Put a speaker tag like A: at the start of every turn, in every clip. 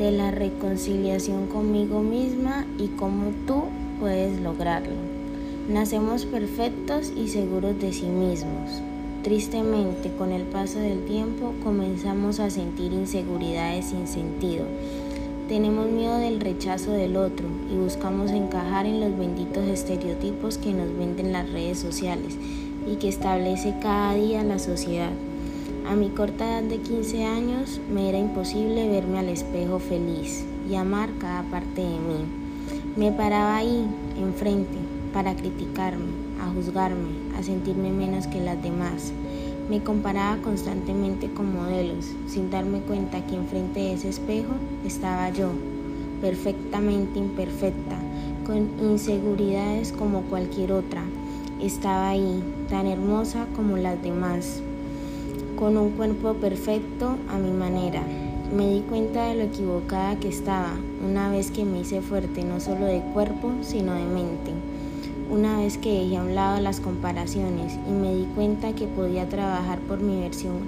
A: de la reconciliación conmigo misma y cómo tú puedes lograrlo. Nacemos perfectos y seguros de sí mismos. Tristemente, con el paso del tiempo comenzamos a sentir inseguridades sin sentido. Tenemos miedo del rechazo del otro y buscamos encajar en los benditos estereotipos que nos venden las redes sociales y que establece cada día la sociedad. A mi corta edad de 15 años me era imposible verme al espejo feliz y amar cada parte de mí. Me paraba ahí, enfrente, para criticarme, a juzgarme, a sentirme menos que las demás. Me comparaba constantemente con modelos, sin darme cuenta que enfrente de ese espejo estaba yo, perfectamente imperfecta, con inseguridades como cualquier otra. Estaba ahí, tan hermosa como las demás, con un cuerpo perfecto a mi manera. Me di cuenta de lo equivocada que estaba una vez que me hice fuerte no solo de cuerpo, sino de mente una vez que dejé a un lado las comparaciones y me di cuenta que podía trabajar por mi versión,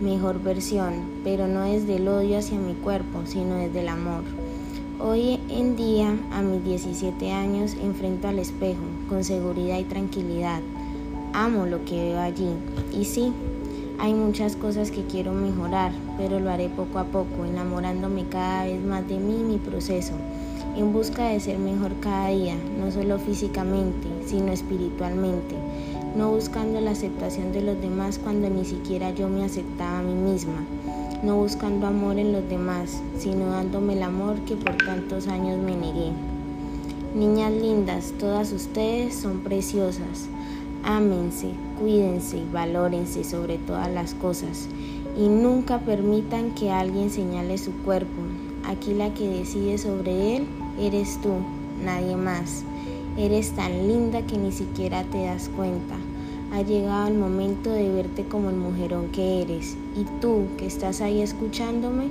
A: mejor versión, pero no desde el odio hacia mi cuerpo, sino desde el amor. Hoy en día, a mis 17 años, enfrento al espejo con seguridad y tranquilidad. Amo lo que veo allí. Y sí, hay muchas cosas que quiero mejorar, pero lo haré poco a poco, enamorándome cada vez más de mí y mi proceso en busca de ser mejor cada día, no solo físicamente, sino espiritualmente, no buscando la aceptación de los demás cuando ni siquiera yo me aceptaba a mí misma, no buscando amor en los demás, sino dándome el amor que por tantos años me negué. Niñas lindas, todas ustedes son preciosas. Ámense, cuídense y valórense sobre todas las cosas y nunca permitan que alguien señale su cuerpo. Aquí la que decide sobre él Eres tú, nadie más. Eres tan linda que ni siquiera te das cuenta. Ha llegado el momento de verte como el mujerón que eres. Y tú, que estás ahí escuchándome,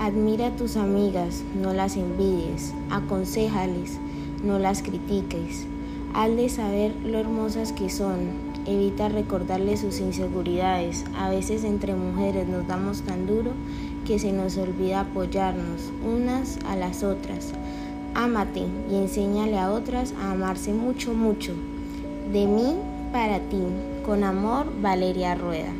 A: admira a tus amigas, no las envidies, aconsejales, no las critiques. Hazles saber lo hermosas que son. Evita recordarles sus inseguridades. A veces entre mujeres nos damos tan duro que se nos olvida apoyarnos unas a las otras. Ámate y enséñale a otras a amarse mucho, mucho. De mí para ti, con amor, Valeria Rueda.